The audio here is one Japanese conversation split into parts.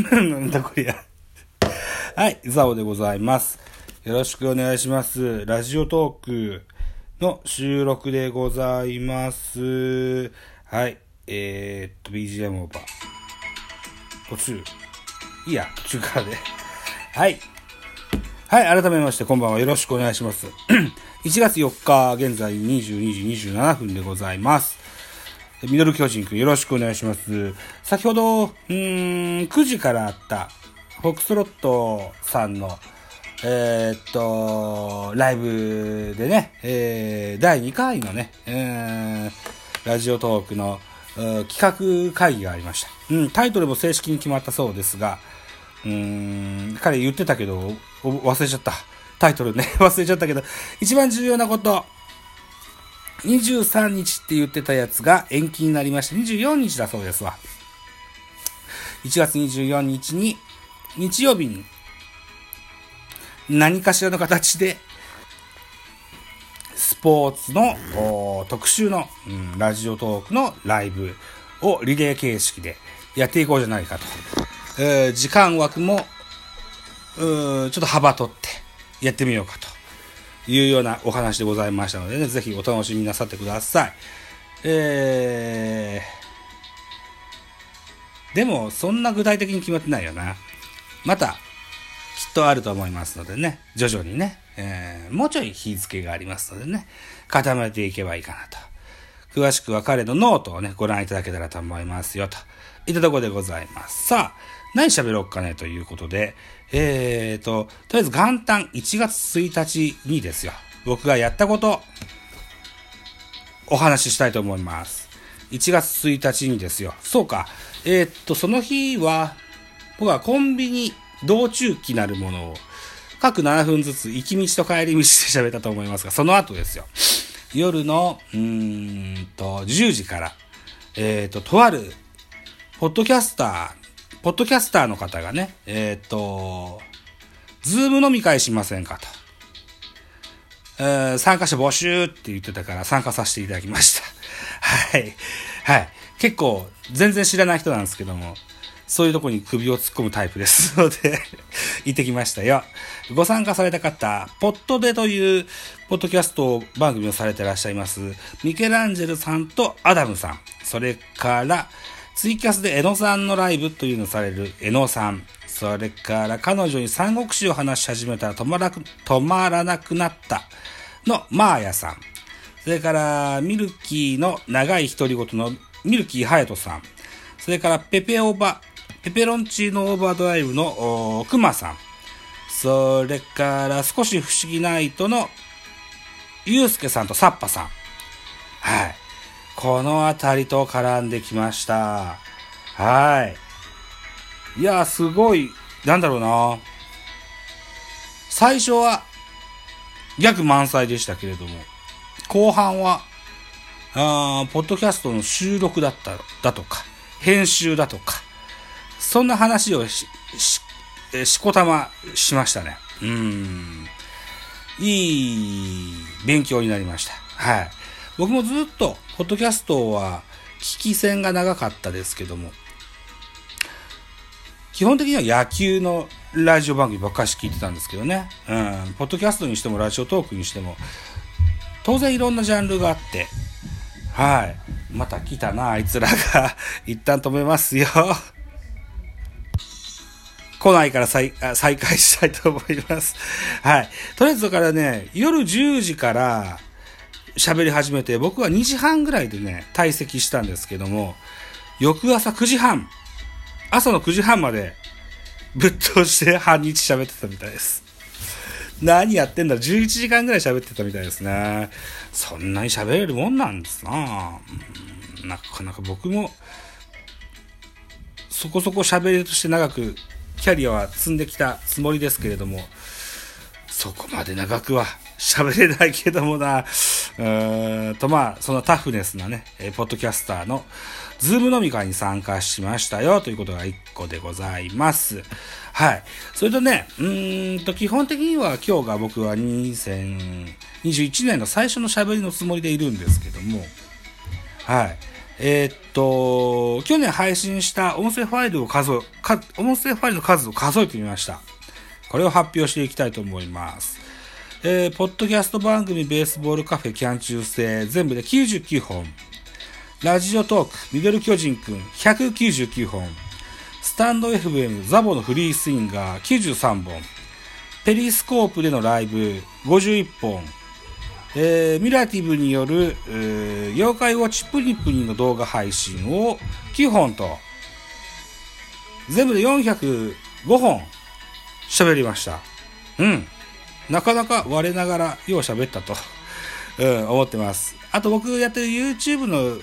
なんだこりゃ。はい、ザオでございます。よろしくお願いします。ラジオトークの収録でございます。はい、えー、っと、BGM オーバー。途中。いいや、途中からで。はい。はい、改めましてこんばんはよろしくお願いします。1月4日、現在22時27分でございます。ミドル巨人くんよろしくお願いします。先ほど、うん、9時からあった、フォックスロットさんの、えー、っと、ライブでね、えー、第2回のね、えー、ラジオトークの企画会議がありました。うん、タイトルも正式に決まったそうですが、うん、彼言ってたけど、忘れちゃった。タイトルね、忘れちゃったけど、一番重要なこと、23日って言ってたやつが延期になりました。24日だそうですわ。1月24日に、日曜日に、何かしらの形で、スポーツの特集の、うん、ラジオトークのライブをリレー形式でやっていこうじゃないかと。えー、時間枠も、ちょっと幅取ってやってみようかと。いうようなお話でございましたのでね、ぜひお楽しみなさってください。えー、でも、そんな具体的に決まってないよな。また、きっとあると思いますのでね、徐々にね、えー、もうちょい日付がありますのでね、固めていけばいいかなと。詳しくは彼のノートをね、ご覧いただけたらと思いますよ、といったところでございます。さあ、何喋ろうかねということで、えーと、とりあえず元旦1月1日にですよ、僕がやったこと、お話ししたいと思います。1月1日にですよ。そうか。えー、っと、その日は、僕はコンビニ道中期なるものを、各7分ずつ行き道と帰り道で喋ったと思いますが、その後ですよ。夜の、うーんと、10時から、えー、っと、とある、ポッドキャスターポッドキャスターの方がね、えっ、と、ズーム飲み会しませんかと。えー、参加者募集って言ってたから参加させていただきました。はい。はい。結構、全然知らない人なんですけども、そういうとこに首を突っ込むタイプですので 行ってきましたよ。ご参加された方、ポットでという、ポッドキャスト番組をされてらっしゃいます、ミケランジェルさんとアダムさん、それから、ツイキャスで江野さんのライブというのをされる江野さん。それから彼女に三国志を話し始めたら止まら止まらなくなったのマーヤさん。それからミルキーの長い独り言のミルキーハヤトさん。それからペペオバ、ペペロンチーノオーバードライブのクマさん。それから少し不思議な糸のユうスケさんとサッパさん。はい。この辺りと絡んできました。はい。いや、すごい、なんだろうな。最初は、逆満載でしたけれども、後半は、あポッドキャストの収録だった、だとか、編集だとか、そんな話をし、し、しこたましましたね。うん。いい勉強になりました。はい。僕もずっと、ポッドキャストは、聞き戦が長かったですけども、基本的には野球のラジオ番組ばっかし聞いてたんですけどね。うん。ポッドキャストにしてもラジオトークにしても、当然いろんなジャンルがあって、はい。また来たな、あいつらが。一旦止めますよ。来ないから再再開したいと思います。はい。とりあえずだからね、夜10時から、喋り始めて、僕は2時半ぐらいでね、退席したんですけども、翌朝9時半、朝の9時半までぶっ通して半日喋ってたみたいです。何やってんだ ?11 時間ぐらい喋ってたみたいですね。そんなに喋れるもんなんですななかなか僕も、そこそこ喋りとして長くキャリアは積んできたつもりですけれども、そこまで長くは 喋れないけどもな、うーんとまあ、そのタフネスなね、えポッドキャスターのズーム飲み会に参加しましたよということが1個でございます。はい。それとね、うーんと基本的には今日が僕は2021年の最初の喋りのつもりでいるんですけども、はい。えーっと、去年配信した音声ファイルを数え、か音声ファイルの数を数えてみました。これを発表していきたいと思います。えー、ポッドキャスト番組ベースボールカフェキャン中制全部で99本。ラジオトークミドル巨人くん199本。スタンド FM ザボのフリースインガー93本。ペリスコープでのライブ51本。えーミラティブによる、えー妖怪ウォッチプニプニの動画配信を9本と、全部で405本喋りました。うん。なかなか我ながらよう喋ったと、うん、思ってます。あと僕やってる YouTube の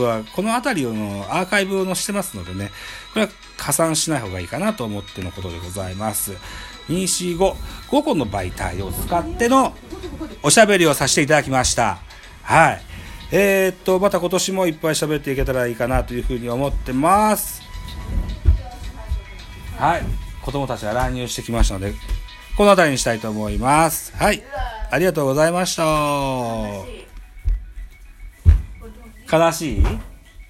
は、この辺りのアーカイブを載せてますのでね、これは加算しない方がいいかなと思ってのことでございます。2、4、5、5個の媒体を使ってのおしゃべりをさせていただきました。はい。えー、っと、また今年もいっぱい喋っていけたらいいかなというふうに思ってます。はい。子供たちが乱入してきましたので、この辺りにしたいと思います。はい。ありがとうございました。悲しい？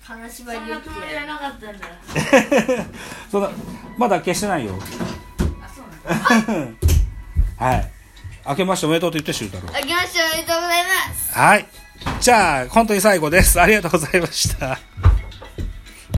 金縛りをそんなつもりじゃなかったんだ。そんな、まだ消してないよ。はい。明けましておめでとうと言って、シュー太郎。あけましておめでとうございますはい。じゃあ、本当に最後です。ありがとうございました。